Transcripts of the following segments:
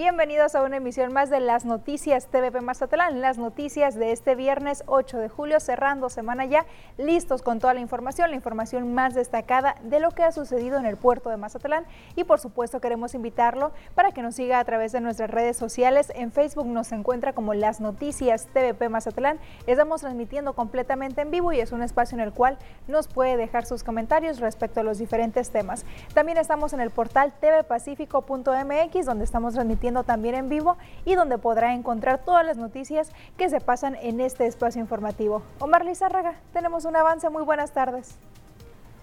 Bienvenidos a una emisión más de las noticias TVP Mazatlán, las noticias de este viernes 8 de julio, cerrando semana ya, listos con toda la información, la información más destacada de lo que ha sucedido en el puerto de Mazatlán y por supuesto queremos invitarlo para que nos siga a través de nuestras redes sociales. En Facebook nos encuentra como las noticias TVP Mazatlán. Estamos transmitiendo completamente en vivo y es un espacio en el cual nos puede dejar sus comentarios respecto a los diferentes temas. También estamos en el portal tvpacifico.mx donde estamos transmitiendo también en vivo y donde podrá encontrar todas las noticias que se pasan en este espacio informativo. Omar Lizárraga, tenemos un avance. Muy buenas tardes.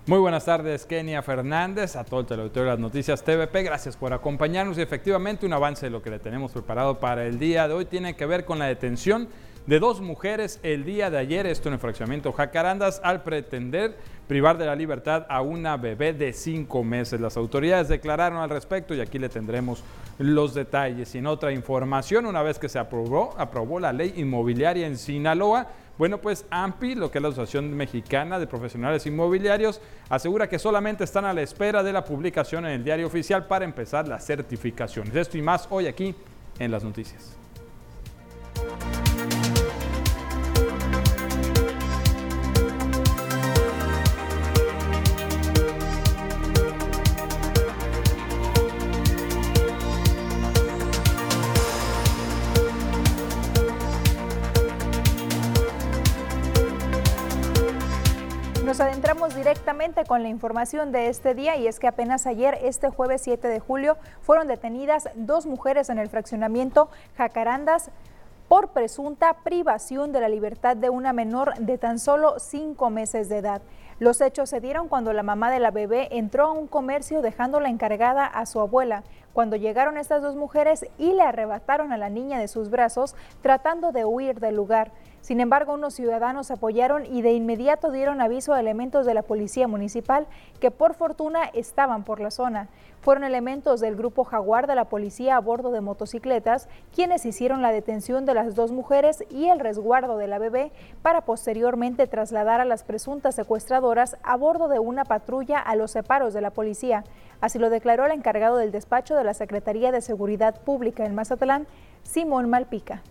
Muy buenas tardes, Kenia Fernández, a todo el teleauditorio de las noticias TVP. Gracias por acompañarnos y efectivamente un avance de lo que le tenemos preparado para el día de hoy tiene que ver con la detención de dos mujeres el día de ayer, esto en el fraccionamiento Jacarandas, al pretender privar de la libertad a una bebé de cinco meses. Las autoridades declararon al respecto y aquí le tendremos los detalles. Y otra información, una vez que se aprobó, aprobó la ley inmobiliaria en Sinaloa, bueno, pues AMPI, lo que es la Asociación Mexicana de Profesionales Inmobiliarios, asegura que solamente están a la espera de la publicación en el diario oficial para empezar las certificaciones. Esto y más hoy aquí en las noticias. Con la información de este día y es que apenas ayer, este jueves 7 de julio, fueron detenidas dos mujeres en el fraccionamiento Jacarandas por presunta privación de la libertad de una menor de tan solo cinco meses de edad. Los hechos se dieron cuando la mamá de la bebé entró a un comercio dejándola encargada a su abuela. Cuando llegaron estas dos mujeres y le arrebataron a la niña de sus brazos, tratando de huir del lugar. Sin embargo, unos ciudadanos apoyaron y de inmediato dieron aviso a elementos de la policía municipal que por fortuna estaban por la zona. Fueron elementos del grupo Jaguar de la policía a bordo de motocicletas quienes hicieron la detención de las dos mujeres y el resguardo de la bebé para posteriormente trasladar a las presuntas secuestradoras a bordo de una patrulla a los separos de la policía. Así lo declaró el encargado del despacho de la Secretaría de Seguridad Pública en Mazatlán, Simón Malpica.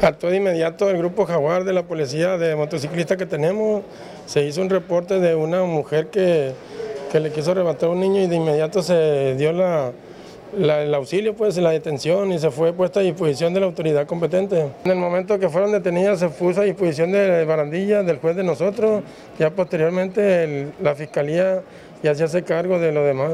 Actuó de inmediato el grupo Jaguar de la policía de motociclistas que tenemos. Se hizo un reporte de una mujer que, le quiso arrebatar a un niño y de inmediato se dio la, el auxilio, pues la detención y se fue puesta a disposición de la autoridad competente. En el momento que fueron detenidas se puso a disposición de Barandilla, del juez de nosotros, ya posteriormente la fiscalía ya se hace cargo de lo demás.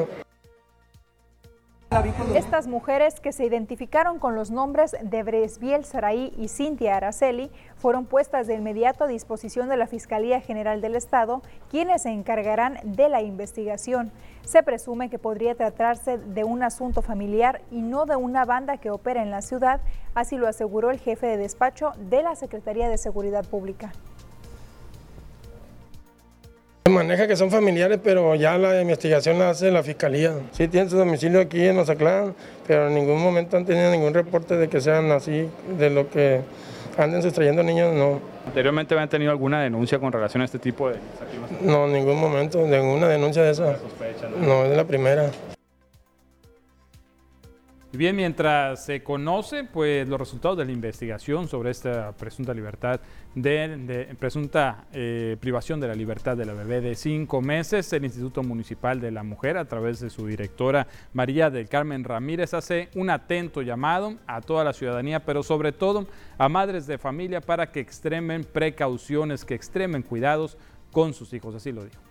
Estas mujeres que se identificaron con los nombres de Bresbiel Saraí y Cintia Araceli fueron puestas de inmediato a disposición de la Fiscalía General del Estado, quienes se encargarán de la investigación. Se presume que podría tratarse de un asunto familiar y no de una banda que opera en la ciudad, así lo aseguró el jefe de despacho de la Secretaría de Seguridad Pública. Maneja que son familiares, pero ya la investigación la hace la fiscalía. Sí tienen su domicilio aquí en Ozaclán, pero en ningún momento han tenido ningún reporte de que sean así, de lo que anden sustrayendo niños, no. ¿Anteriormente habían tenido alguna denuncia con relación a este tipo de No, en ningún momento, ninguna denuncia de esa. no, es la primera. Bien, mientras se conoce pues, los resultados de la investigación sobre esta presunta libertad, de, presunta eh, privación de la libertad de la bebé de cinco meses, el Instituto Municipal de la Mujer, a través de su directora María del Carmen Ramírez, hace un atento llamado a toda la ciudadanía, pero sobre todo a madres de familia para que extremen precauciones, que extremen cuidados con sus hijos. Así lo dijo.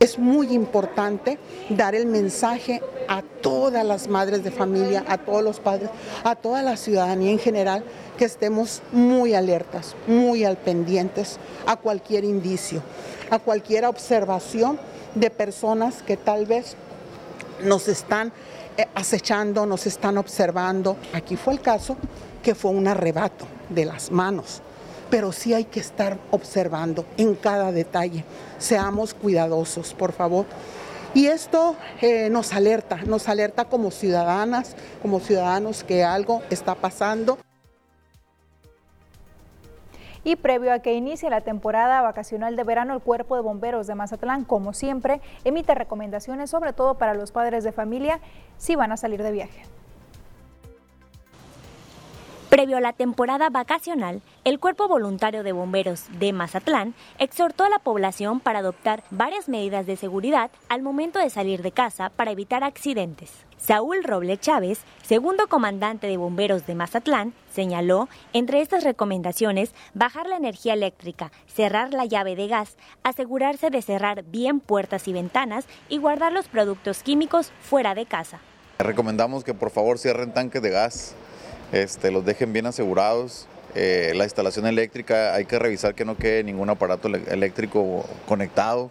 Es muy importante dar el mensaje a todas las madres de familia, a todos los padres, a toda la ciudadanía en general, que estemos muy alertas, muy al pendientes a cualquier indicio, a cualquier observación de personas que tal vez nos están eh, acechando, nos están observando. Aquí fue el caso que fue un arrebato de las manos pero sí hay que estar observando en cada detalle. Seamos cuidadosos, por favor. Y esto eh, nos alerta, nos alerta como ciudadanas, como ciudadanos que algo está pasando. Y previo a que inicie la temporada vacacional de verano, el Cuerpo de Bomberos de Mazatlán, como siempre, emite recomendaciones, sobre todo para los padres de familia, si van a salir de viaje. Previo a la temporada vacacional, el Cuerpo Voluntario de Bomberos de Mazatlán exhortó a la población para adoptar varias medidas de seguridad al momento de salir de casa para evitar accidentes. Saúl Roble Chávez, segundo comandante de bomberos de Mazatlán, señaló, entre estas recomendaciones, bajar la energía eléctrica, cerrar la llave de gas, asegurarse de cerrar bien puertas y ventanas y guardar los productos químicos fuera de casa. Recomendamos que por favor cierren tanques de gas este, los dejen bien asegurados. Eh, la instalación eléctrica hay que revisar que no quede ningún aparato eléctrico conectado.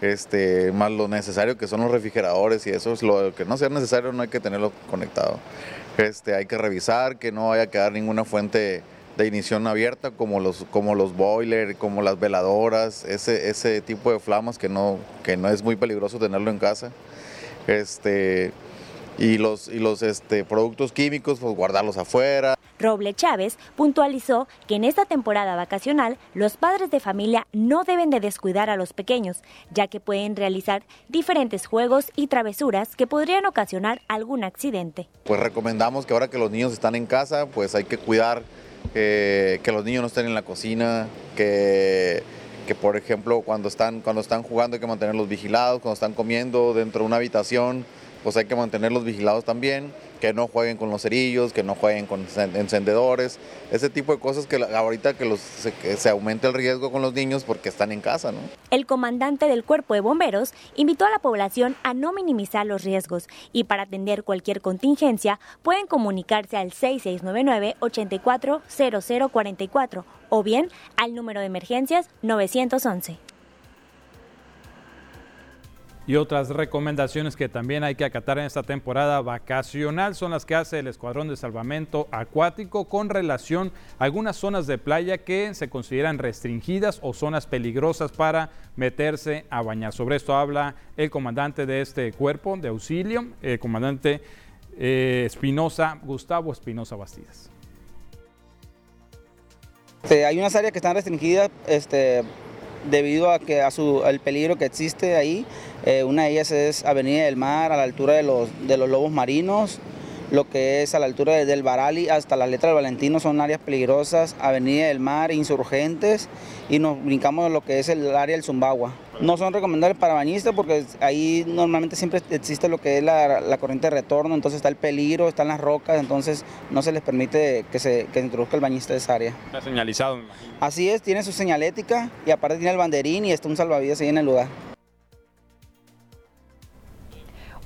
Este, más lo necesario que son los refrigeradores y eso es lo que no sea necesario no hay que tenerlo conectado. Este, hay que revisar que no vaya a quedar ninguna fuente de ignición abierta como los, como los boilers, como las veladoras, ese, ese tipo de flamas que no, que no es muy peligroso tenerlo en casa. Este, y los, y los este, productos químicos, pues guardarlos afuera. Roble Chávez puntualizó que en esta temporada vacacional los padres de familia no deben de descuidar a los pequeños, ya que pueden realizar diferentes juegos y travesuras que podrían ocasionar algún accidente. Pues recomendamos que ahora que los niños están en casa, pues hay que cuidar que los niños no estén en la cocina, que, que por ejemplo cuando están, cuando están jugando hay que mantenerlos vigilados, cuando están comiendo dentro de una habitación pues hay que mantenerlos vigilados también, que no jueguen con los cerillos, que no jueguen con encendedores, ese tipo de cosas que ahorita que, se, se aumenta el riesgo con los niños porque están en casa. ¿no? El comandante del cuerpo de bomberos invitó a la población a no minimizar los riesgos y para atender cualquier contingencia pueden comunicarse al 6699-840044 o bien al número de emergencias 911. Y otras recomendaciones que también hay que acatar en esta temporada vacacional son las que hace el Escuadrón de Salvamento Acuático con relación a algunas zonas de playa que se consideran restringidas o zonas peligrosas para meterse a bañar. Sobre esto habla el comandante de este cuerpo de auxilio, el comandante eh, Espinosa, Gustavo Espinosa Bastidas. Este, hay unas áreas que están restringidas este, debido a que a su, al peligro que existe ahí. Eh, una de ellas es Avenida del Mar, a la altura de los, de los lobos marinos, lo que es a la altura del Barali hasta la letra del Valentino son áreas peligrosas, Avenida del Mar, insurgentes y nos brincamos a lo que es el área del Zumbagua. No son recomendables para bañistas porque ahí normalmente siempre existe lo que es la, corriente de retorno, entonces está el peligro, están las rocas, entonces no se les permite que se, que introduzca el bañista de esa área. Está señalizado, Así es, tiene su señalética y aparte tiene el banderín y está un salvavidas ahí en el lugar.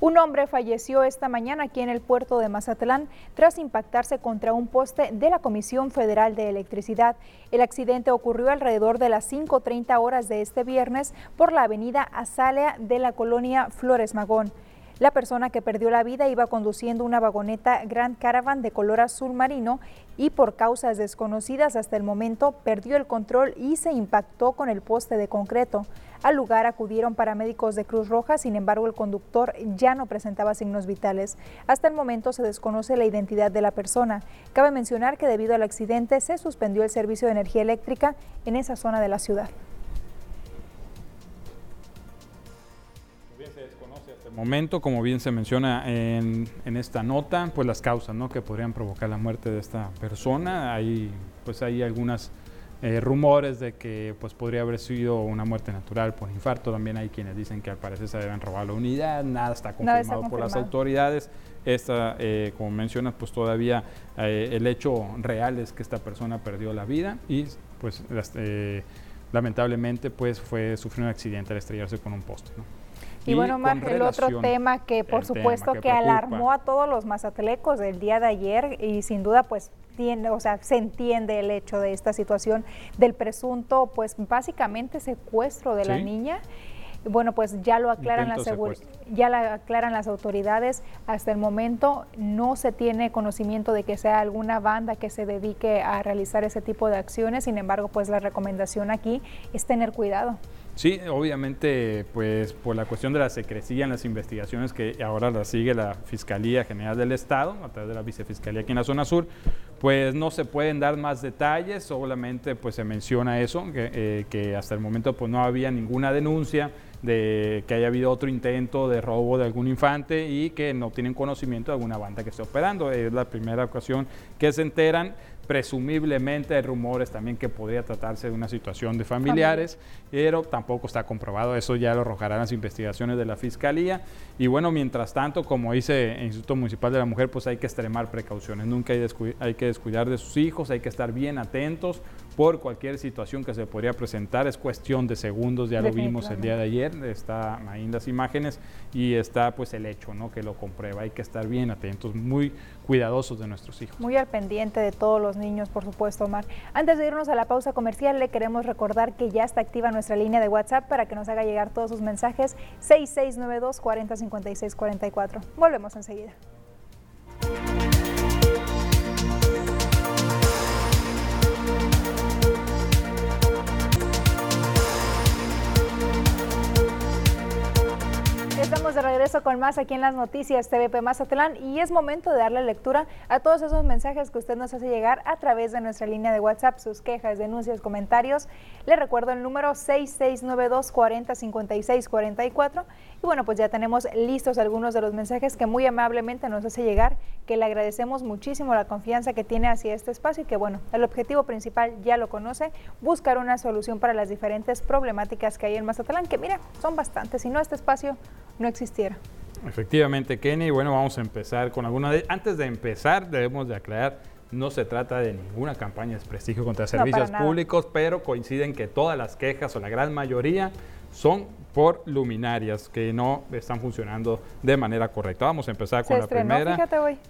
Un hombre falleció esta mañana aquí en el puerto de Mazatlán tras impactarse contra un poste de la Comisión Federal de Electricidad. El accidente ocurrió alrededor de las 5.30 horas de este viernes por la avenida Azalea de la colonia Flores Magón. La persona que perdió la vida iba conduciendo una vagoneta Grand Caravan de color azul marino y por causas desconocidas hasta el momento perdió el control y se impactó con el poste de concreto. Al lugar acudieron paramédicos de Cruz Roja, sin embargo el conductor ya no presentaba signos vitales. Hasta el momento se desconoce la identidad de la persona. Cabe mencionar que debido al accidente se suspendió el servicio de energía eléctrica en esa zona de la ciudad. momento, como bien se menciona en, esta nota, pues las causas que podrían provocar la muerte de esta persona. Hay, pues hay algunos eh, rumores de que pues, podría haber sido una muerte natural por infarto. También hay quienes dicen que al parecer se deben robar la unidad. Nada está confirmado, por las autoridades. Esta, eh, como mencionas, pues todavía eh, el hecho real es que esta persona perdió la vida y pues lamentablemente pues fue sufrió un accidente al estrellarse con un poste. ¿no? Y, bueno, más el otro tema que por supuesto que, alarmó a todos los mazatelecos del día de ayer y sin duda pues tiene, o sea, se entiende el hecho de esta situación del presunto pues básicamente secuestro de la niña. Bueno, pues ya lo aclaran las ya la aclaran las autoridades. Hasta el momento no se tiene conocimiento de que sea alguna banda que se dedique a realizar ese tipo de acciones. Sin embargo, pues la recomendación aquí es tener cuidado. Sí, obviamente, pues por la cuestión de la secrecía en las investigaciones que ahora la sigue la Fiscalía General del Estado, a través de la Vicefiscalía aquí en la zona sur, pues no se pueden dar más detalles, solamente pues se menciona eso, que, eh, que hasta el momento pues no había ninguna denuncia de que haya habido otro intento de robo de algún infante y que no tienen conocimiento de alguna banda que esté operando. Es la primera ocasión que se enteran. Presumiblemente hay rumores también que podría tratarse de una situación de familiares, pero tampoco está comprobado. Eso ya lo arrojarán las investigaciones de la Fiscalía. Y bueno, mientras tanto, como dice el Instituto Municipal de la Mujer, pues hay que extremar precauciones. Nunca hay, hay que descuidar de sus hijos, hay que estar bien atentos por cualquier situación que se podría presentar. Es cuestión de segundos, ya lo vimos el día de ayer, está ahí en las imágenes y está pues el hecho, ¿no? Que lo comprueba. Hay que estar bien atentos, muy cuidadosos de nuestros hijos. Muy al pendiente de todos los niños, por supuesto, Omar. Antes de irnos a la pausa comercial, le queremos recordar que ya está activa nuestra línea de WhatsApp para que nos haga llegar todos sus mensajes 6692 4056 44. Volvemos enseguida. Estamos de regreso con más aquí en las noticias TVP Mazatlán y es momento de darle lectura a todos esos mensajes que usted nos hace llegar a través de nuestra línea de WhatsApp, sus quejas, denuncias, comentarios. Le recuerdo el número 6692 405644 y bueno, pues ya tenemos listos algunos de los mensajes que muy amablemente nos hace llegar, que le agradecemos muchísimo la confianza que tiene hacia este espacio y que bueno, el objetivo principal ya lo conoce, buscar una solución para las diferentes problemáticas que hay en Mazatlán, que mira, son bastantes, si no este espacio no existiera. Efectivamente, Kenny. Bueno, vamos a empezar con alguna de... Antes de empezar, debemos de aclarar, no se trata de ninguna campaña de desprestigio contra servicios públicos, pero coinciden que todas las quejas o la gran mayoría son por luminarias que no están funcionando de manera correcta. Vamos a empezar con la primera.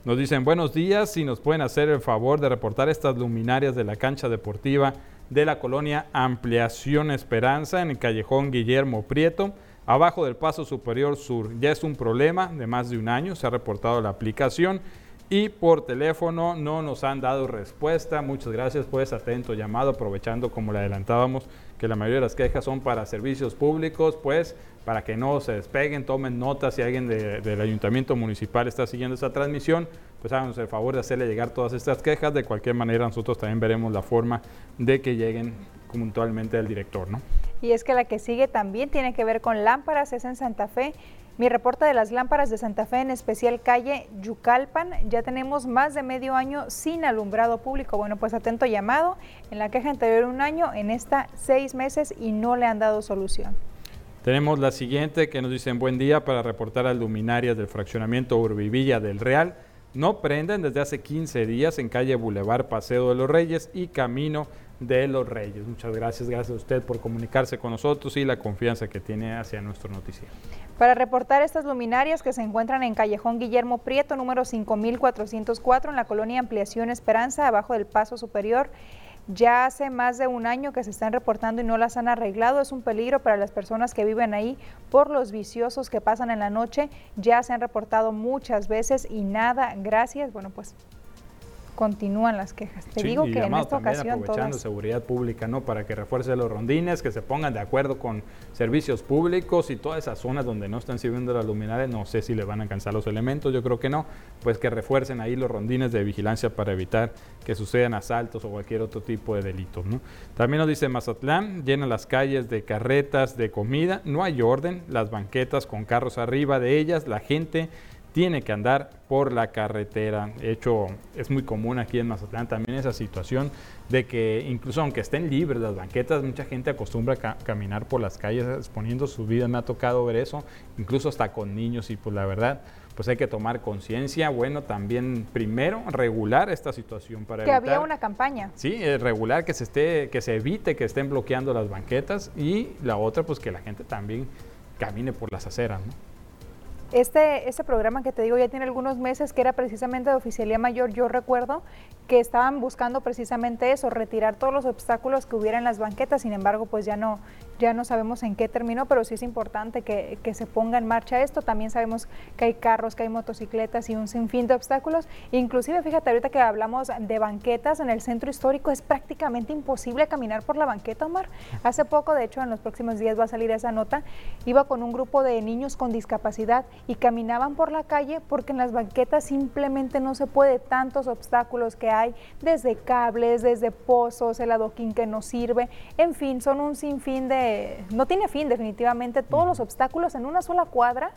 Nos dicen buenos días, si nos pueden hacer el favor de reportar estas luminarias de la cancha deportiva de la colonia Ampliación Esperanza en el callejón Guillermo Prieto abajo del paso superior sur. Ya es un problema de más de un año, se ha reportado la aplicación y por teléfono no nos han dado respuesta. Muchas gracias por ese atento llamado, aprovechando como le adelantábamos que la mayoría de las quejas son para servicios públicos, pues para que no se despeguen, tomen notas si alguien del ayuntamiento municipal está siguiendo esta transmisión, pues háganos el favor de hacerle llegar todas estas quejas. De cualquier manera, nosotros también veremos la forma de que lleguen puntualmente al director, ¿no? Y es que la que sigue también tiene que ver con lámparas, es en Santa Fe. Mi reporte de las lámparas de Santa Fe, en especial calle Yucalpan, ya tenemos más de medio año sin alumbrado público. Bueno, pues atento llamado. En la queja anterior un año, en esta seis meses y no le han dado solución. Tenemos la siguiente que nos dicen buen día para reportar a luminarias del fraccionamiento Urbivilla del Real. No prenden desde hace 15 días en calle Boulevard Paseo de los Reyes y Camino de los Reyes. Muchas gracias, gracias a usted por comunicarse con nosotros y la confianza que tiene hacia nuestro noticiero. Para reportar estas luminarias que se encuentran en Callejón Guillermo Prieto, número 5404, en la colonia Ampliación Esperanza, abajo del paso superior, ya hace más de un año que se están reportando y no las han arreglado. Es un peligro para las personas que viven ahí por los viciosos que pasan en la noche. Ya se han reportado muchas veces y nada, gracias. Bueno, pues continúan las quejas. Te digo que en esta ocasión aprovechando seguridad pública, ¿no? Para que refuerce los rondines, que se pongan de acuerdo con servicios públicos y todas esas zonas donde no están sirviendo las luminarias, no sé si le van a alcanzar los elementos, yo creo que no, pues que refuercen ahí los rondines de vigilancia para evitar que sucedan asaltos o cualquier otro tipo de delitos, ¿no? También nos dice Mazatlán, llena las calles de carretas de comida, no hay orden, las banquetas con carros arriba de ellas, la gente tiene que andar por la carretera. De hecho, es muy común aquí en Mazatlán también esa situación de que incluso aunque estén libres las banquetas, mucha gente acostumbra a caminar por las calles exponiendo su vida. Me ha tocado ver eso, incluso hasta con niños y pues la verdad, pues hay que tomar conciencia. Bueno, también primero regular esta situación para que había una campaña. Sí, regular que se esté, que se evite que estén bloqueando las banquetas y la otra, pues que la gente también camine por las aceras, ¿no? Este, este programa que te digo ya tiene algunos meses que era precisamente de oficialía mayor. Yo recuerdo que estaban buscando precisamente eso, retirar todos los obstáculos que hubiera en las banquetas. Sin embargo, pues ya no, ya no sabemos en qué terminó, pero sí es importante que, que, se ponga en marcha esto. También sabemos que hay carros, que hay motocicletas y un sinfín de obstáculos. Inclusive, fíjate, ahorita que hablamos de banquetas en el centro histórico, es prácticamente imposible caminar por la banqueta, Omar. Hace poco, de hecho, en los próximos días va a salir esa nota, iba con un grupo de niños con discapacidad y caminaban por la calle porque en las banquetas simplemente no se puede tantos obstáculos que hay, desde cables, desde pozos, el adoquín que no sirve, en fin, son un sinfín de, no tiene fin definitivamente, todos los obstáculos en una sola cuadra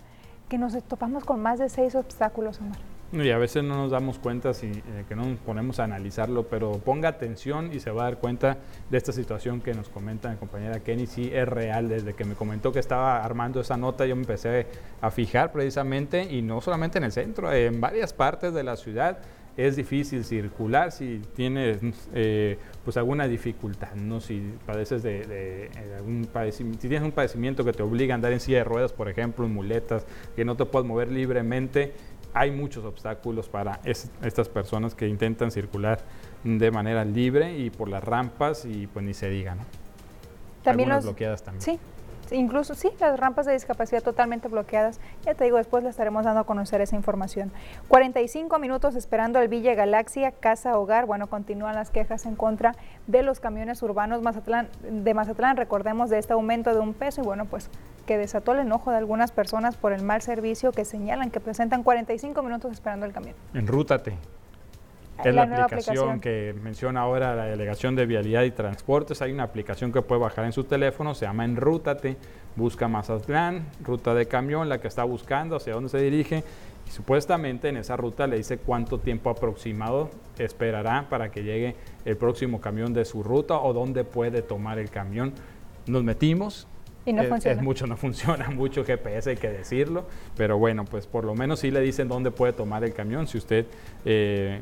que nos topamos con más de seis obstáculos, Omar. Y a veces no nos damos cuenta si, eh, que no nos ponemos a analizarlo, pero ponga atención y se va a dar cuenta de esta situación que nos comenta mi compañera Kenny, sí es real. Desde que me comentó que estaba armando esa nota, yo me empecé a fijar precisamente, y no solamente en el centro, en varias partes de la ciudad es difícil circular si tienes eh, pues alguna dificultad, ¿no? si padeces de, de, eh, algún padecimiento, si tienes un padecimiento que te obliga a andar en silla de ruedas, por ejemplo, en muletas, que no te puedes mover libremente, hay muchos obstáculos para estas personas que intentan circular de manera libre y por las rampas y pues ni se diga, ¿no? También Algunas bloqueadas también. Sí, incluso sí, las rampas de discapacidad totalmente bloqueadas. Ya te digo, después le estaremos dando a conocer esa información. 45 minutos esperando el Villa Galaxia, Casa Hogar. Bueno, continúan las quejas en contra de los camiones urbanos de Mazatlán. Recordemos de este aumento de un peso y bueno, pues que desató el enojo de algunas personas por el mal servicio que señalan que presentan 45 minutos esperando el camión. Enrútate. Es la, aplicación, que menciona ahora la Delegación de Vialidad y Transportes. Hay una aplicación que puede bajar en su teléfono, se llama Enrútate, busca Mazatlán, ruta de camión, la que está buscando, hacia dónde se dirige. Y supuestamente en esa ruta le dice cuánto tiempo aproximado esperará para que llegue el próximo camión de su ruta o dónde puede tomar el camión. Nos metimos, y no es, funciona. es mucho, no funciona mucho GPS, hay que decirlo, pero bueno, pues por lo menos sí le dicen dónde puede tomar el camión si usted eh,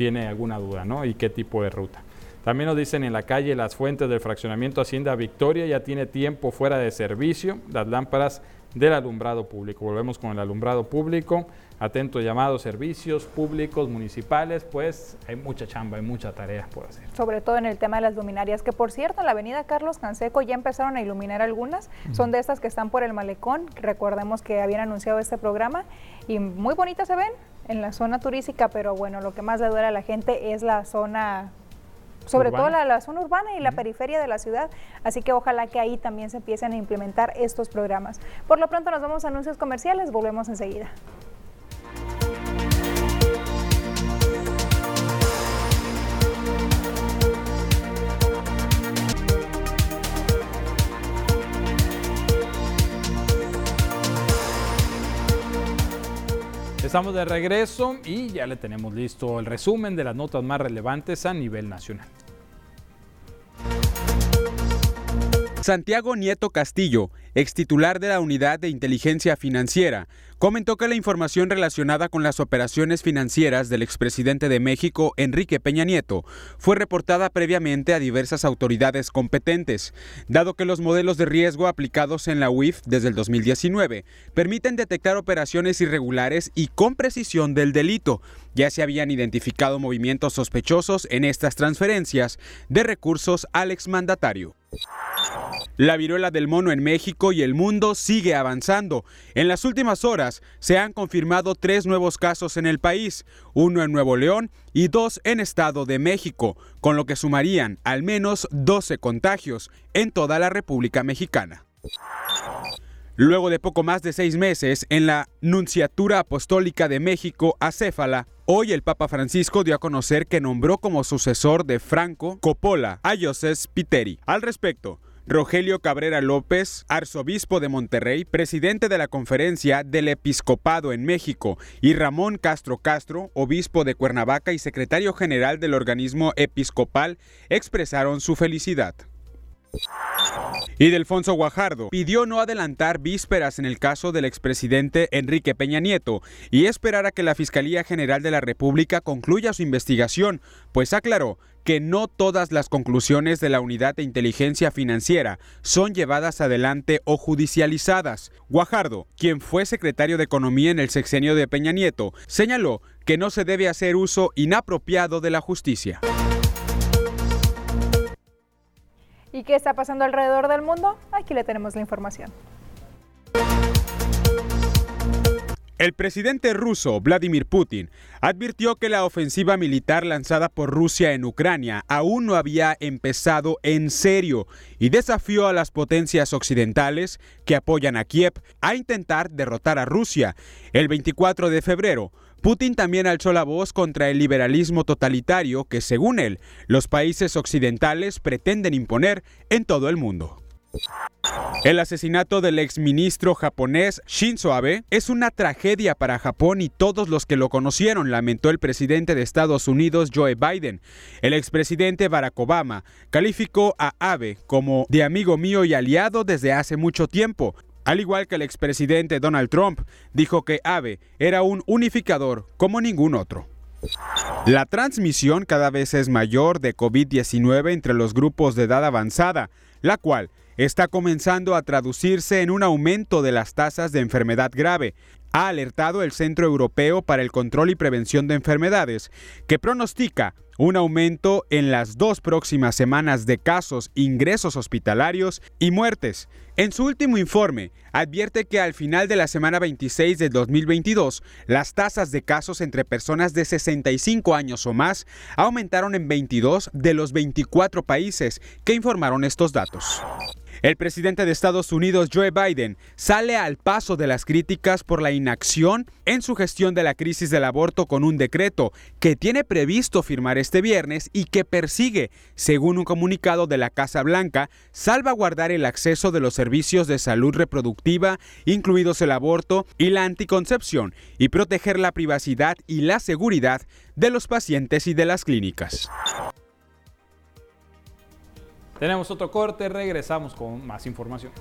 tiene alguna duda, ¿no? Y qué tipo de ruta. También nos dicen en la calle Las Fuentes del Fraccionamiento Hacienda Victoria ya tiene tiempo fuera de servicio las lámparas del alumbrado público. Volvemos con el alumbrado público. Atento llamado servicios públicos municipales, pues hay mucha chamba, hay mucha tarea por hacer. Sobre todo en el tema de las luminarias, que por cierto en la avenida Carlos Canseco ya empezaron a iluminar algunas, son de estas que están por el malecón, recordemos que habían anunciado este programa y muy bonitas se ven en la zona turística, pero bueno, lo que más le duele a la gente es la zona sobre urbana. todo la, la, zona urbana y la uh -huh. periferia de la ciudad. Así que ojalá que ahí también se empiecen a implementar estos programas. Por lo pronto nos vamos a anuncios comerciales, volvemos enseguida. Estamos de regreso y ya le tenemos listo el resumen de las notas más relevantes a nivel nacional. Santiago Nieto Castillo, ex titular de la Unidad de Inteligencia Financiera, comentó que la información relacionada con las operaciones financieras del expresidente de México, Enrique Peña Nieto, fue reportada previamente a diversas autoridades competentes, dado que los modelos de riesgo aplicados en la UIF desde el 2019 permiten detectar operaciones irregulares y con precisión del delito. Ya se habían identificado movimientos sospechosos en estas transferencias de recursos al exmandatario. La viruela del mono en México y el mundo sigue avanzando. En las últimas horas se han confirmado tres nuevos casos en el país, uno en Nuevo León y dos en Estado de México, con lo que sumarían al menos 12 contagios en toda la República Mexicana. Luego de poco más de seis meses en la Nunciatura Apostólica de México, acéfala, hoy el Papa Francisco dio a conocer que nombró como sucesor de Franco Coppola a José Spiteri. Al respecto, Rogelio Cabrera López, arzobispo de Monterrey, presidente de la Conferencia del Episcopado en México, y Ramón Castro Castro, obispo de Cuernavaca y secretario general del organismo episcopal, expresaron su felicidad. Y Delfonso Guajardo pidió no adelantar vísperas en el caso del expresidente Enrique Peña Nieto y esperar a que la Fiscalía General de la República concluya su investigación, pues aclaró que no todas las conclusiones de la Unidad de Inteligencia Financiera son llevadas adelante o judicializadas. Guajardo, quien fue secretario de Economía en el sexenio de Peña Nieto, señaló que no se debe hacer uso inapropiado de la justicia. ¿Y qué está pasando alrededor del mundo? Aquí le tenemos la información. El presidente ruso Vladimir Putin advirtió que la ofensiva militar lanzada por Rusia en Ucrania aún no había empezado en serio y desafió a las potencias occidentales que apoyan a Kiev a intentar derrotar a Rusia. El 24 de febrero, Putin también alzó la voz contra el liberalismo totalitario que, según él, los países occidentales pretenden imponer en todo el mundo. El asesinato del exministro japonés Shinzo Abe es una tragedia para Japón y todos los que lo conocieron, lamentó el presidente de Estados Unidos Joe Biden. El expresidente Barack Obama calificó a Abe como de amigo mío y aliado desde hace mucho tiempo. Al igual que el expresidente Donald Trump, dijo que Abe era un unificador como ningún otro. La transmisión cada vez es mayor de COVID-19 entre los grupos de edad avanzada, la cual está comenzando a traducirse en un aumento de las tasas de enfermedad grave, ha alertado el Centro Europeo para el Control y Prevención de Enfermedades, que pronostica un aumento en las dos próximas semanas de casos, ingresos hospitalarios y muertes. En su último informe, advierte que al final de la semana 26 de 2022, las tasas de casos entre personas de 65 años o más aumentaron en 22 de los 24 países que informaron estos datos. El presidente de Estados Unidos, Joe Biden, sale al paso de las críticas por la inacción en su gestión de la crisis del aborto con un decreto que tiene previsto firmar este viernes y que persigue, según un comunicado de la Casa Blanca, salvaguardar el acceso de los servicios de salud reproductiva, incluidos el aborto y la anticoncepción, y proteger la privacidad y la seguridad de los pacientes y de las clínicas. Tenemos otro corte, regresamos con más información.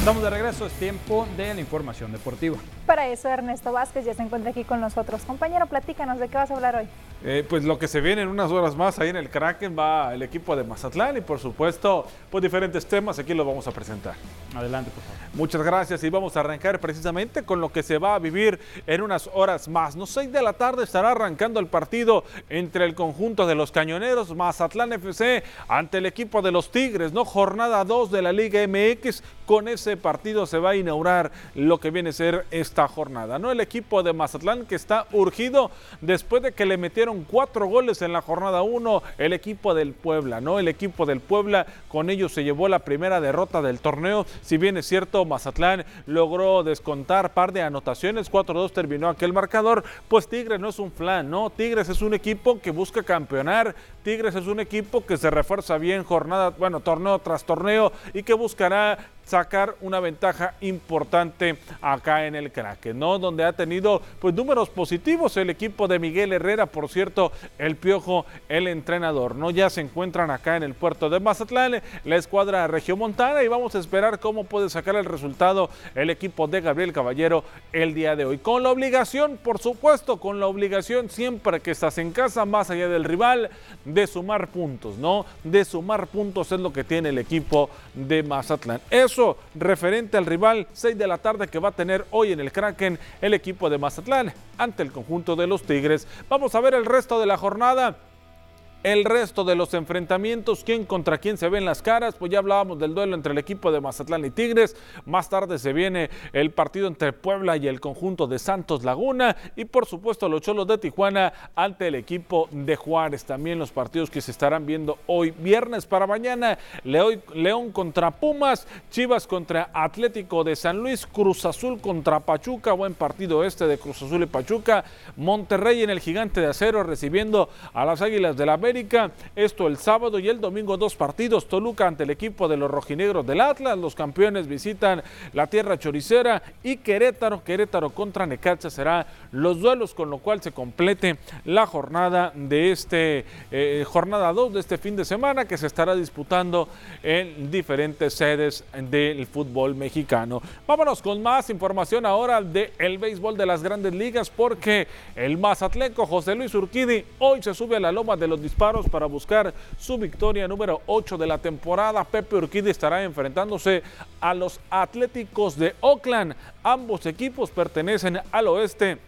Estamos de regreso, es tiempo de la información deportiva. Para eso Ernesto Vázquez ya se encuentra aquí con nosotros. Compañero, platícanos de qué vas a hablar hoy. Eh, pues lo que se viene en unas horas más ahí en el Kraken va el equipo de Mazatlán y por supuesto pues diferentes temas aquí los vamos a presentar. Adelante, por. Muchas gracias y vamos a arrancar precisamente con lo que se va a vivir en unas horas más. No 6 de la tarde estará arrancando el partido entre el conjunto de los Cañoneros Mazatlán FC ante el equipo de los Tigres, ¿no? Jornada 2 de la Liga MX. Con ese partido se va a inaugurar lo que viene a ser esta jornada, ¿no? El equipo de Mazatlán que está urgido después de que le metieron cuatro goles en la jornada 1 el equipo del Puebla, ¿no? El equipo del Puebla con ellos se llevó la primera derrota del torneo. Si bien es cierto, Mazatlán logró descontar par de anotaciones, 4-2 terminó aquel marcador, pues Tigres no es un flan, ¿no? Tigres es un equipo que busca campeonar, Tigres es un equipo que se refuerza bien jornada, bueno, torneo tras torneo y que buscará sacar una ventaja importante acá en el Kraken, ¿no? Donde ha tenido pues números positivos el equipo de Miguel Herrera, por cierto, el Piojo, el entrenador, ¿no? Ya se encuentran acá en el puerto de Mazatlán, la escuadra regiomontana y vamos a esperar cómo puede sacar el resultado el equipo de Gabriel Caballero el día de hoy. Con la obligación, por supuesto, con la obligación siempre que estás en casa, más allá del rival, de sumar puntos, ¿no? De sumar puntos es lo que tiene el equipo de Mazatlán. Eso referente al rival 6 de la tarde que va a tener hoy en el Kraken el equipo de Mazatlán ante el conjunto de los Tigres. Vamos a ver el resto de la jornada el resto de los enfrentamientos, quién contra quién se ven las caras, pues ya hablábamos del duelo entre el equipo de Mazatlán y Tigres, más tarde se viene el partido entre Puebla y el conjunto de Santos Laguna. Y por supuesto los Cholos de Tijuana ante el equipo de Juárez, también los partidos que se estarán viendo hoy viernes para mañana, León contra Pumas, Chivas contra Atlético de San Luis, Cruz Azul contra Pachuca, buen partido este de Cruz Azul y Pachuca, Monterrey en el Gigante de Acero recibiendo a las Águilas de la B esto el sábado y el domingo dos partidos. Toluca ante el equipo de los rojinegros del Atlas. Los campeones visitan la tierra choricera y Querétaro. Querétaro contra Necaxa será los duelos con lo cual se complete la jornada de este eh, jornada 2 de este fin de semana que se estará disputando en diferentes sedes del fútbol mexicano. Vámonos con más información ahora del el béisbol de las grandes ligas porque el mazatleco José Luis Urquidi hoy se sube a la loma de los para buscar su victoria número 8 de la temporada. Pepe Urquidi estará enfrentándose a los Atléticos de Oakland. Ambos equipos pertenecen al oeste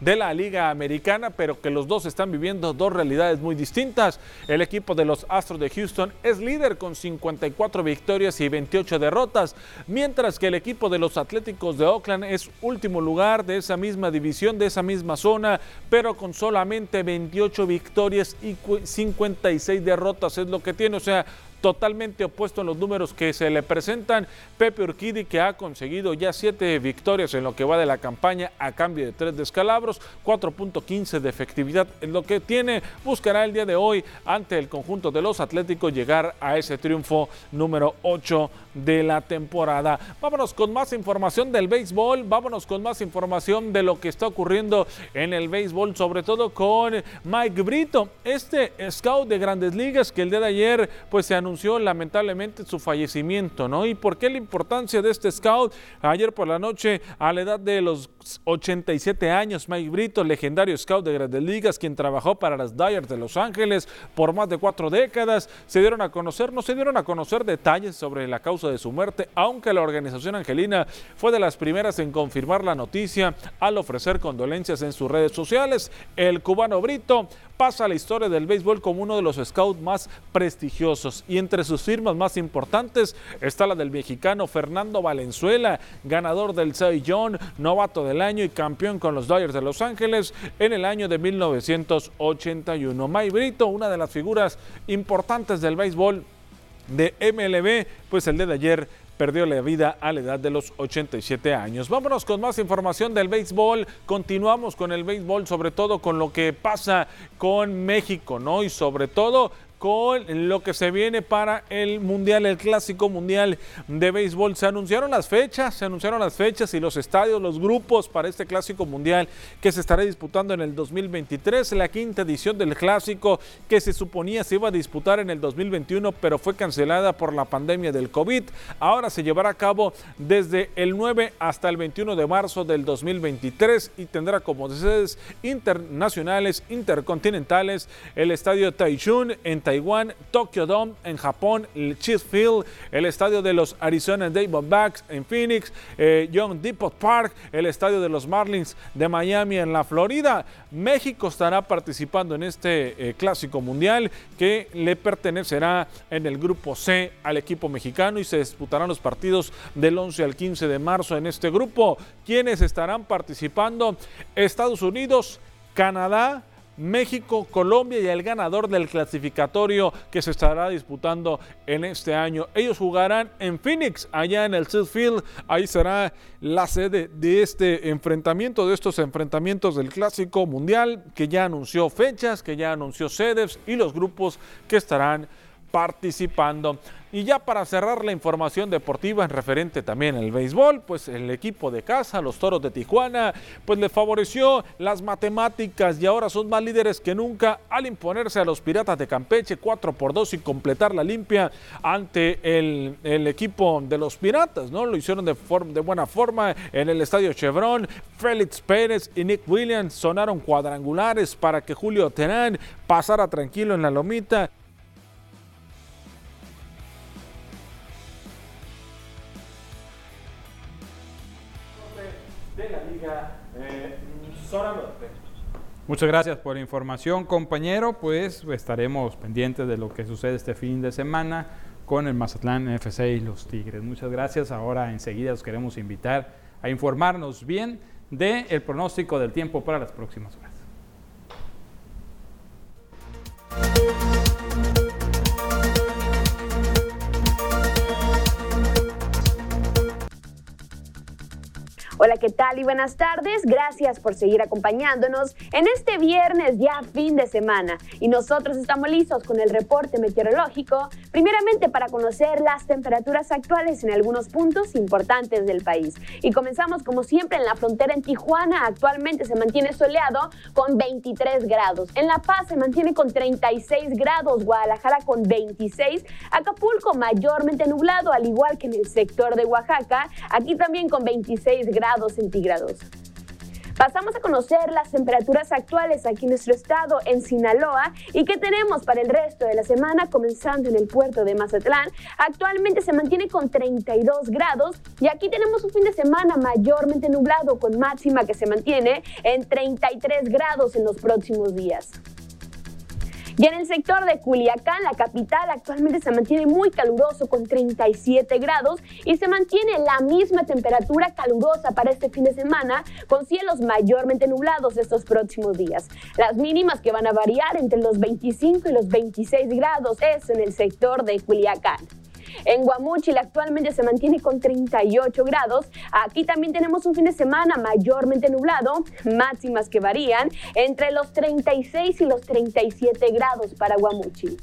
de la Liga Americana, pero que los dos están viviendo dos realidades muy distintas. El equipo de los Astros de Houston es líder con 54 victorias y 28 derrotas, mientras que el equipo de los Atléticos de Oakland es último lugar de esa misma división, de esa misma zona, pero con solamente 28 victorias y 56 derrotas es lo que tiene, o sea, totalmente opuesto en los números que se le presentan. Pepe Urquidi que ha conseguido ya siete victorias en lo que va de la campaña a cambio de tres descalabros, 4.15 de efectividad en lo que tiene. Buscará el día de hoy ante el conjunto de los Atléticos llegar a ese triunfo número 8 de la temporada. Vámonos con más información del béisbol, vámonos con más información de lo que está ocurriendo en el béisbol, sobre todo con Mike Brito, este scout de grandes ligas que el día de ayer pues se anunció lamentablemente su fallecimiento, ¿no? ¿Y por qué la importancia de este scout? Ayer por la noche, a la edad de los 87 años, Mike Brito, legendario scout de grandes ligas, quien trabajó para las Dyers de Los Ángeles por más de cuatro décadas, se dieron a conocer, no se dieron a conocer detalles sobre la causa de su muerte, aunque la organización angelina fue de las primeras en confirmar la noticia al ofrecer condolencias en sus redes sociales. El cubano Brito pasa a la historia del béisbol como uno de los scouts más prestigiosos y entre sus firmas más importantes está la del mexicano Fernando Valenzuela, ganador del Cy Young, novato del año y campeón con los Dodgers de Los Ángeles en el año de 1981. May Brito, una de las figuras importantes del béisbol de MLB, pues el de ayer perdió la vida a la edad de los 87 años. Vámonos con más información del béisbol. Continuamos con el béisbol, sobre todo con lo que pasa con México, ¿no? Y sobre todo con lo que se viene para el Mundial, el Clásico Mundial de Béisbol. Se anunciaron las fechas, se anunciaron las fechas y los estadios, los grupos para este Clásico Mundial que se estará disputando en el 2023, la quinta edición del Clásico que se suponía se iba a disputar en el 2021, pero fue cancelada por la pandemia del COVID. Ahora se llevará a cabo desde el 9 hasta el 21 de marzo del 2023 y tendrá como sedes internacionales, intercontinentales, el estadio Taichung en Taichung Taiwán, Tokyo Dome en Japón, el Field, el estadio de los Arizona Diamondbacks en Phoenix, eh, John Depot Park, el estadio de los Marlins de Miami en la Florida. México estará participando en este eh, clásico mundial que le pertenecerá en el grupo C al equipo mexicano y se disputarán los partidos del 11 al 15 de marzo en este grupo. ¿Quiénes estarán participando? Estados Unidos, Canadá, México, Colombia y el ganador del clasificatorio que se estará disputando en este año. Ellos jugarán en Phoenix, allá en el Field. Ahí será la sede de este enfrentamiento, de estos enfrentamientos del Clásico Mundial, que ya anunció fechas, que ya anunció sedes y los grupos que estarán participando. Y ya para cerrar la información deportiva en referente también al béisbol, pues el equipo de casa, los Toros de Tijuana, pues le favoreció las matemáticas y ahora son más líderes que nunca al imponerse a los Piratas de Campeche 4 por 2 y completar la limpia ante el, equipo de los Piratas, ¿no? Lo hicieron de, de buena forma en el Estadio Chevron. Félix Pérez y Nick Williams sonaron cuadrangulares para que Julio Terán pasara tranquilo en la lomita. Muchas gracias por la información, compañero. Pues estaremos pendientes de lo que sucede este fin de semana con el Mazatlán FC y los Tigres. Muchas gracias. Ahora enseguida os queremos invitar a informarnos bien del el pronóstico del tiempo para las próximas horas. Hola, ¿qué tal y buenas tardes? Gracias por seguir acompañándonos en este viernes ya fin de semana. Y nosotros estamos listos con el reporte meteorológico, primeramente para conocer las temperaturas actuales en algunos puntos importantes del país. Y comenzamos como siempre en la frontera en Tijuana, actualmente se mantiene soleado con 23 grados. En La Paz se mantiene con 36 grados, Guadalajara con 26, Acapulco mayormente nublado, al igual que en el sector de Oaxaca, aquí también con 26 grados centígrados. Pasamos a conocer las temperaturas actuales aquí en nuestro estado, en Sinaloa, y qué tenemos para el resto de la semana, comenzando en el puerto de Mazatlán. Actualmente se mantiene con 32 grados y aquí tenemos un fin de semana mayormente nublado con máxima que se mantiene en 33 grados en los próximos días. Y en el sector de Culiacán, la capital, actualmente se mantiene muy caluroso con 37 grados y se mantiene la misma temperatura calurosa para este fin de semana con cielos mayormente nublados estos próximos días. Las mínimas que van a variar entre los 25 y los 26 grados es en el sector de Culiacán. En Guamúchil actualmente se mantiene con 38 grados. Aquí también tenemos un fin de semana mayormente nublado, máximas que varían entre los 36 y los 37 grados para Guamúchil.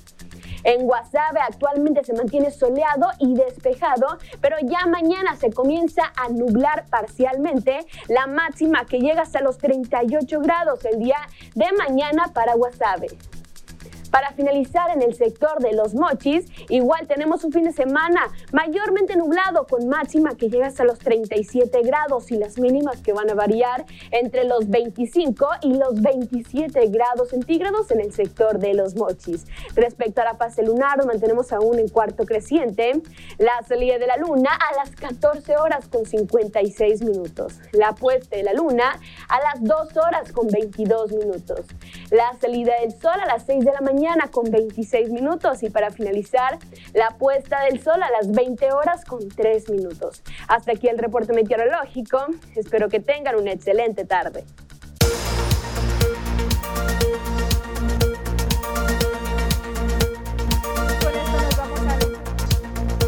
En Guasave actualmente se mantiene soleado y despejado, pero ya mañana se comienza a nublar parcialmente, la máxima que llega hasta los 38 grados el día de mañana para Guasave. Para finalizar en el sector de los mochis, igual tenemos un fin de semana mayormente nublado con máxima que llega hasta los 37 grados y las mínimas que van a variar entre los 25 y los 27 grados centígrados en el sector de los mochis. Respecto a la fase lunar, nos mantenemos aún en cuarto creciente. La salida de la luna a las 14 horas con 56 minutos. La puesta de la luna a las 2 horas con 22 minutos. La salida del sol a las 6 de la mañana con 26 minutos y para finalizar, la puesta del sol a las 20 horas con 3 minutos. Hasta aquí el reporte meteorológico. Espero que tengan una excelente tarde.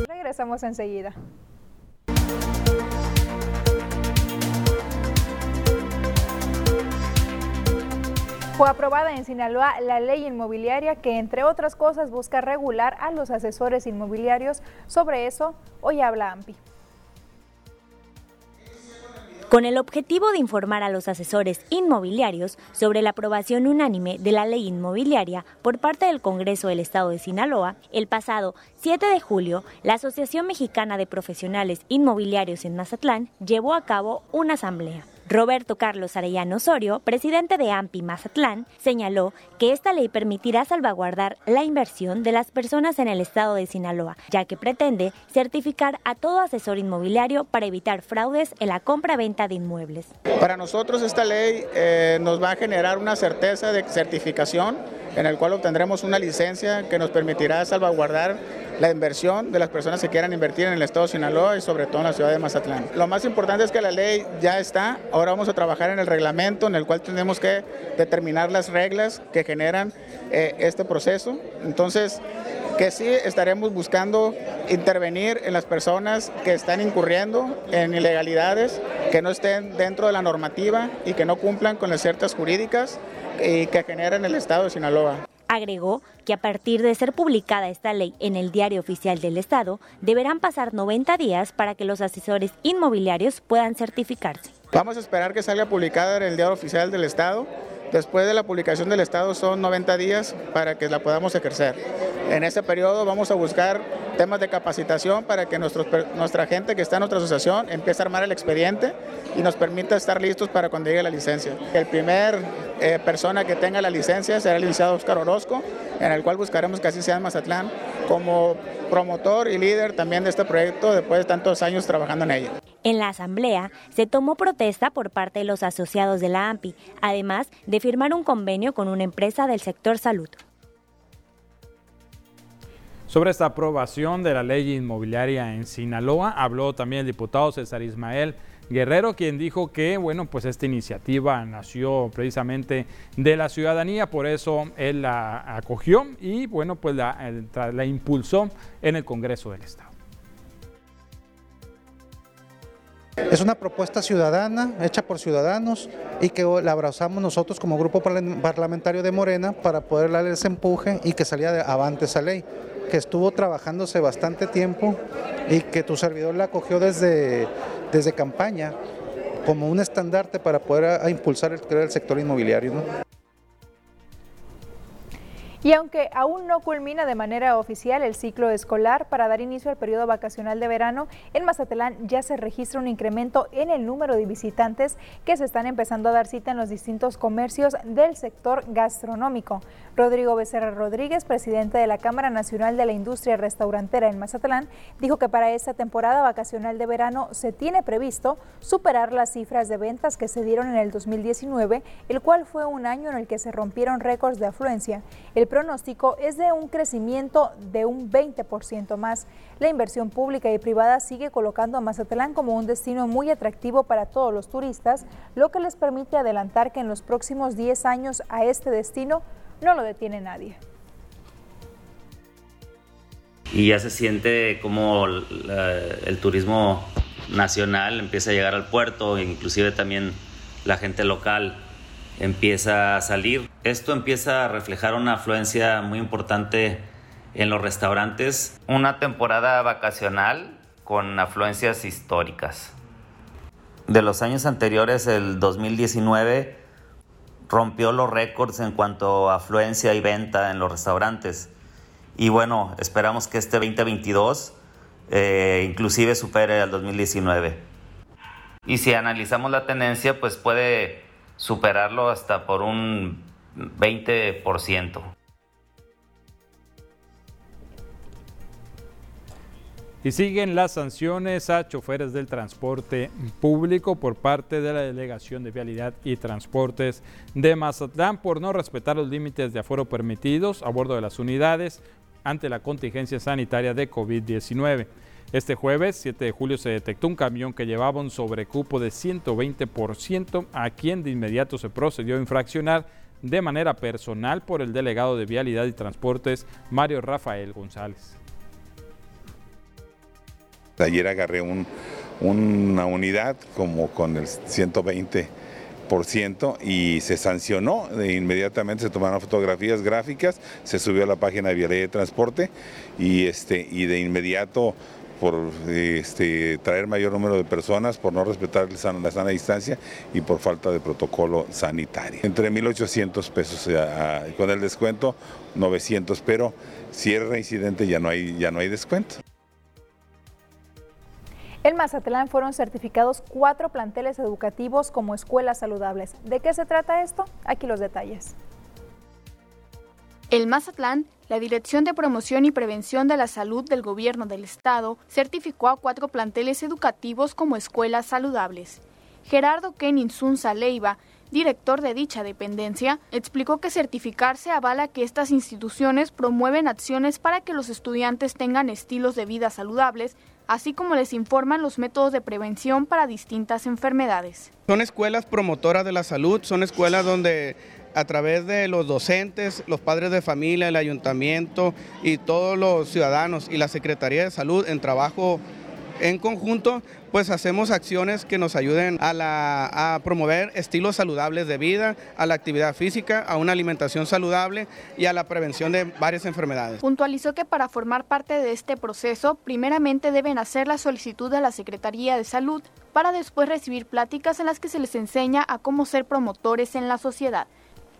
Regresamos enseguida. Fue aprobada en Sinaloa la ley inmobiliaria que, entre otras cosas, busca regular a los asesores inmobiliarios. Sobre eso, hoy habla AMPI. Con el objetivo de informar a los asesores inmobiliarios sobre la aprobación unánime de la ley inmobiliaria por parte del Congreso del Estado de Sinaloa, el pasado 7 de julio, la Asociación Mexicana de Profesionales Inmobiliarios en Mazatlán llevó a cabo una asamblea. Roberto Carlos Arellano Osorio, presidente de AMPI Mazatlán, señaló que esta ley permitirá salvaguardar la inversión de las personas en el estado de Sinaloa, ya que pretende certificar a todo asesor inmobiliario para evitar fraudes en la compra-venta de inmuebles. Para nosotros esta ley eh, nos va a generar una certeza de certificación en el cual obtendremos una licencia que nos permitirá salvaguardar la inversión de las personas que quieran invertir en el estado de Sinaloa y sobre todo en la ciudad de Mazatlán. Lo más importante es que la ley ya está, ahora vamos a trabajar en el reglamento en el cual tenemos que determinar las reglas que generan eh, este proceso. Entonces, que sí estaremos buscando intervenir en las personas que están incurriendo en ilegalidades, que no estén dentro de la normativa y que no cumplan con las ciertas jurídicas que generan el estado de Sinaloa. Agregó que a partir de ser publicada esta ley en el Diario Oficial del Estado, deberán pasar 90 días para que los asesores inmobiliarios puedan certificarse. Vamos a esperar que salga publicada en el Diario Oficial del Estado. Después de la publicación del Estado son 90 días para que la podamos ejercer. En ese periodo vamos a buscar temas de capacitación para que nuestra gente que está en nuestra asociación empiece a armar el expediente y nos permita estar listos para cuando llegue la licencia. El primer eh, persona que tenga la licencia será el licenciado Oscar Orozco, en el cual buscaremos que así sea en Mazatlán como promotor y líder también de este proyecto después de tantos años trabajando en ella. En la asamblea se tomó protesta por parte de los asociados de la AMPI, además de firmar un convenio con una empresa del sector salud. Sobre esta aprobación de la ley inmobiliaria en Sinaloa, habló también el diputado César Ismael Guerrero, quien dijo que, bueno, pues esta iniciativa nació precisamente de la ciudadanía, por eso él la acogió y, bueno, pues la, la impulsó en el Congreso del Estado. Es una propuesta ciudadana, hecha por ciudadanos y que la abrazamos nosotros como grupo parlamentario de Morena para poder darle ese empuje y que salía de avante esa ley que estuvo trabajándose bastante tiempo y que tu servidor la acogió desde, desde campaña como un estandarte para poder impulsar el, el sector inmobiliario. Y aunque aún no culmina de manera oficial el ciclo escolar para dar inicio al periodo vacacional de verano, en Mazatlán ya se registra un incremento en el número de visitantes que se están empezando a dar cita en los distintos comercios del sector gastronómico. Rodrigo Becerra Rodríguez, presidente de la Cámara Nacional de la Industria Restaurantera en Mazatlán, dijo que para esta temporada vacacional de verano se tiene previsto superar las cifras de ventas que se dieron en el 2019, el cual fue un año en el que se rompieron récords de afluencia. Pronóstico es de un crecimiento de un 20% más. La inversión pública y privada sigue colocando a Mazatlán como un destino muy atractivo para todos los turistas, lo que les permite adelantar que en los próximos 10 años a este destino no lo detiene nadie. Y ya se siente como el turismo nacional empieza a llegar al puerto, inclusive también la gente local empieza a salir. Esto empieza a reflejar una afluencia muy importante en los restaurantes. Una temporada vacacional con afluencias históricas. De los años anteriores, el 2019 rompió los récords en cuanto a afluencia y venta en los restaurantes. Y bueno, esperamos que este 2022 eh, inclusive supere al 2019. Y si analizamos la tendencia, pues puede superarlo hasta por un 20%. Y siguen las sanciones a choferes del transporte público por parte de la Delegación de Vialidad y Transportes de Mazatlán por no respetar los límites de aforo permitidos a bordo de las unidades ante la contingencia sanitaria de COVID-19. Este jueves, 7 de julio, se detectó un camión que llevaba un sobrecupo de 120%, a quien de inmediato se procedió a infraccionar de manera personal por el delegado de Vialidad y Transportes, Mario Rafael González. Ayer agarré una unidad como con el 120 y se sancionó. Inmediatamente se tomaron fotografías gráficas, se subió a la página de Vialidad de Transporte y, este, y de inmediato por este, traer mayor número de personas, por no respetar la sana, distancia y por falta de protocolo sanitario. Entre 1.800 pesos con el descuento 900, pero si es reincidente ya no hay, ya no hay descuento. En Mazatlán fueron certificados cuatro planteles educativos como escuelas saludables. ¿De qué se trata esto? Aquí los detalles. El Mazatlán, la Dirección de Promoción y Prevención de la Salud del Gobierno del Estado certificó a cuatro planteles educativos como escuelas saludables. Gerardo Kenin Sunza Leiva, director de dicha dependencia, explicó que certificarse avala que estas instituciones promueven acciones para que los estudiantes tengan estilos de vida saludables, así como les informan los métodos de prevención para distintas enfermedades. Son escuelas promotoras de la salud, son escuelas donde a través de los docentes, los padres de familia, el ayuntamiento y todos los ciudadanos y la Secretaría de Salud en trabajo en conjunto, pues hacemos acciones que nos ayuden a, promover estilos saludables de vida, a la actividad física, a una alimentación saludable y a la prevención de varias enfermedades. Puntualizó que para formar parte de este proceso, primeramente deben hacer la solicitud a la Secretaría de Salud para después recibir pláticas en las que se les enseña a cómo ser promotores en la sociedad.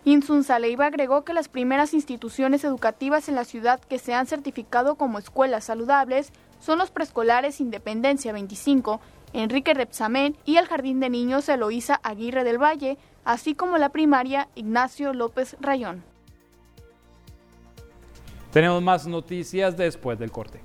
Insun Saleiva agregó que las primeras instituciones educativas en la ciudad que se han certificado como escuelas saludables son los preescolares Independencia 25, Enrique Repsamen y el Jardín de Niños Eloísa Aguirre del Valle, así como la primaria Ignacio López Rayón. Tenemos más noticias después del corte.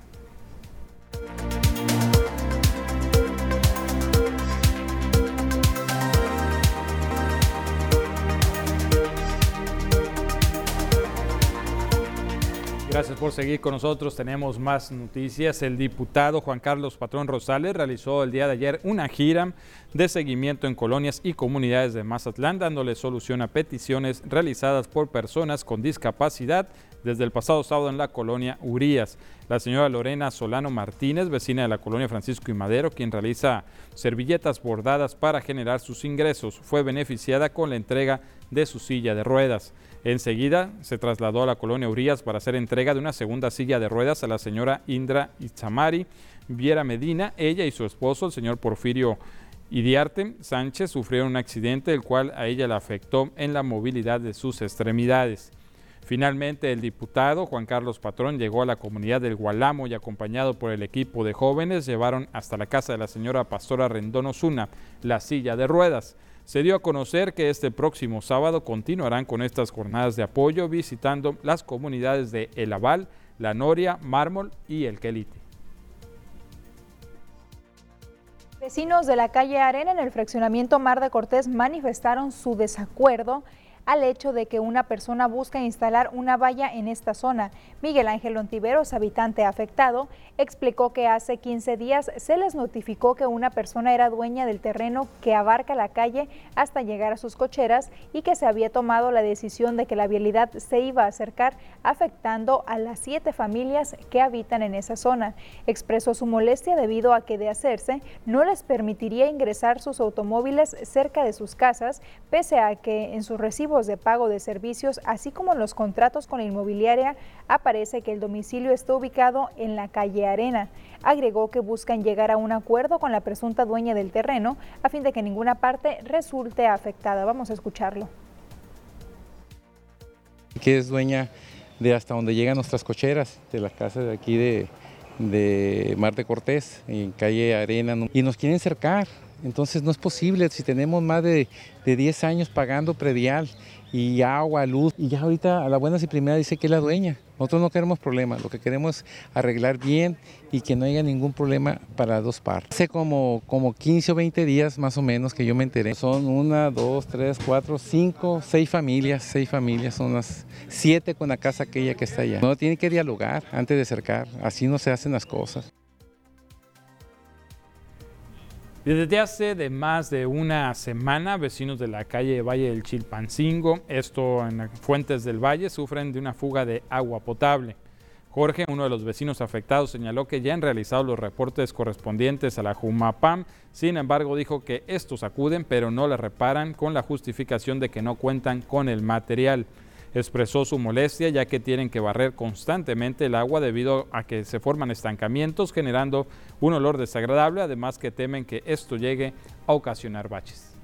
Gracias por seguir con nosotros. Tenemos más noticias. El diputado Juan Carlos Patrón Rosales realizó el día de ayer una gira de seguimiento en colonias y comunidades de Mazatlán, dándole solución a peticiones realizadas por personas con discapacidad desde el pasado sábado en la colonia Urías. La señora Lorena Solano Martínez, vecina de la colonia Francisco y Madero, quien realiza servilletas bordadas para generar sus ingresos, fue beneficiada con la entrega de su silla de ruedas. Enseguida se trasladó a la colonia Urias para hacer entrega de una segunda silla de ruedas a la señora Indra Itzamari Viera Medina. Ella y su esposo, el señor Porfirio Idiarte Sánchez, sufrieron un accidente el cual a ella le afectó en la movilidad de sus extremidades. Finalmente, el diputado Juan Carlos Patrón llegó a la comunidad del Gualamo y acompañado por el equipo de jóvenes llevaron hasta la casa de la señora Pastora Rendón Osuna la silla de ruedas. Se dio a conocer que este próximo sábado continuarán con estas jornadas de apoyo visitando las comunidades de El Aval, La Noria, Mármol y El Quelite. Vecinos de la calle Arena en el fraccionamiento Mar de Cortés manifestaron su desacuerdo al hecho de que una persona busca instalar una valla en esta zona. Miguel Ángel Ontiveros, habitante afectado, explicó que hace 15 días se les notificó que una persona era dueña del terreno que abarca la calle hasta llegar a sus cocheras y que se había tomado la decisión de que la vialidad se iba a acercar afectando a las siete familias que habitan en esa zona. Expresó su molestia debido a que de hacerse no les permitiría ingresar sus automóviles cerca de sus casas, pese a que en sus recibos de pago de servicios, así como en los contratos con la inmobiliaria, aparece que el domicilio está ubicado en la calle Arena. Agregó que buscan llegar a un acuerdo con la presunta dueña del terreno a fin de que ninguna parte resulte afectada. Vamos a escucharlo. Que es dueña de hasta donde llegan nuestras cocheras, de la casa de aquí de, de Marte Cortés, en calle Arena, y nos quieren cercar. Entonces no es posible si tenemos más de, de 10 años pagando predial y agua, luz, y ya ahorita a la buena y primera dice que es la dueña. Nosotros no queremos problemas, lo que queremos es arreglar bien y que no haya ningún problema para dos partes. Hace como, como 15 o 20 días más o menos que yo me enteré. Son una, dos, tres, cuatro, cinco, seis familias, seis familias, son las siete con la casa aquella que está allá. No tiene que dialogar antes de acercar, así no se hacen las cosas. Desde hace de más de una semana, vecinos de la calle Valle del Chilpancingo, esto en Fuentes del Valle, sufren de una fuga de agua potable. Jorge, uno de los vecinos afectados, señaló que ya han realizado los reportes correspondientes a la Jumapam, sin embargo dijo que estos acuden pero no le reparan con la justificación de que no cuentan con el material expresó su molestia ya que tienen que barrer constantemente el agua debido a que se forman estancamientos generando un olor desagradable, además que temen que esto llegue a ocasionar baches.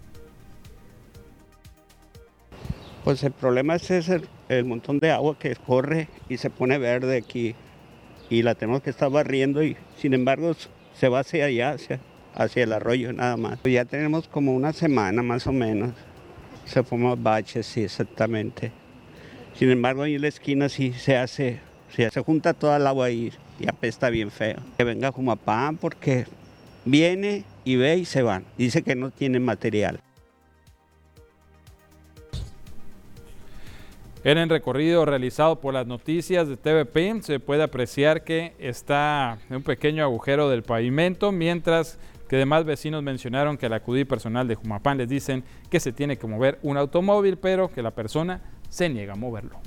Pues el problema es ese, el montón de agua que corre y se pone verde aquí y la tenemos que estar barriendo y sin embargo se va hacia allá, hacia, hacia el arroyo nada más. Ya tenemos como una semana más o menos, se forman baches, sí, exactamente. Sin embargo, ahí en la esquina sí se hace, se, junta toda el agua ahí y apesta bien feo. Que venga Jumapán porque viene y ve y se van. Dice que no tiene material. En el recorrido realizado por las noticias de TVP se puede apreciar que está un pequeño agujero del pavimento, mientras que demás vecinos mencionaron que al acudir personal de Jumapán les dicen que se tiene que mover un automóvil, pero que la persona se niega a moverlo.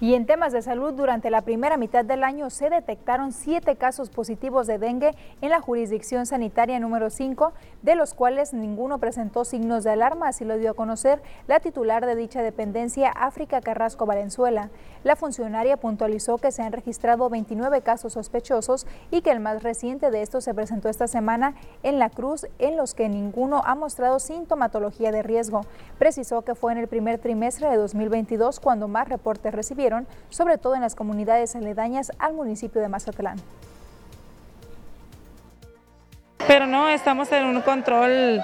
Y en temas de salud, durante la primera mitad del año se detectaron siete casos positivos de dengue en la jurisdicción sanitaria número 5, de los cuales ninguno presentó signos de alarma, así lo dio a conocer la titular de dicha dependencia, África Carrasco Valenzuela. La funcionaria puntualizó que se han registrado 29 casos sospechosos y que el más reciente de estos se presentó esta semana en La Cruz, en los que ninguno ha mostrado sintomatología de riesgo. Precisó que fue en el primer trimestre de 2022 cuando más reportes recibieron sobre todo en las comunidades aledañas al municipio de Mazatlán. Pero no, estamos en un control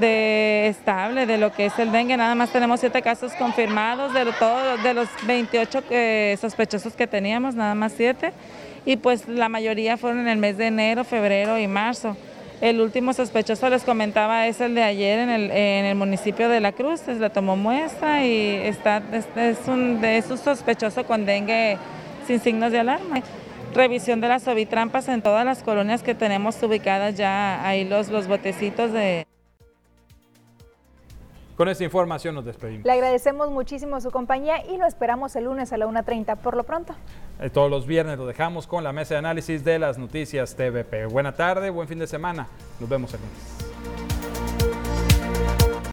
de estable de lo que es el dengue. Nada más tenemos siete casos confirmados de los 28 sospechosos que teníamos, nada más siete. Y pues la mayoría fueron en el mes de enero, febrero y marzo. El último sospechoso, les comentaba, es el de ayer en el, en el municipio de La Cruz. Se le tomó muestra y está, es, un, es un sospechoso con dengue sin signos de alarma. Revisión de las ovitrampas en todas las colonias que tenemos ubicadas ya ahí los, los botecitos de... Con esta información nos despedimos. Le agradecemos muchísimo su compañía y lo esperamos el lunes a la 1.30 por lo pronto. Eh, todos los viernes lo dejamos con la mesa de análisis de las noticias TVP. Buena tarde, buen fin de semana. Nos vemos el.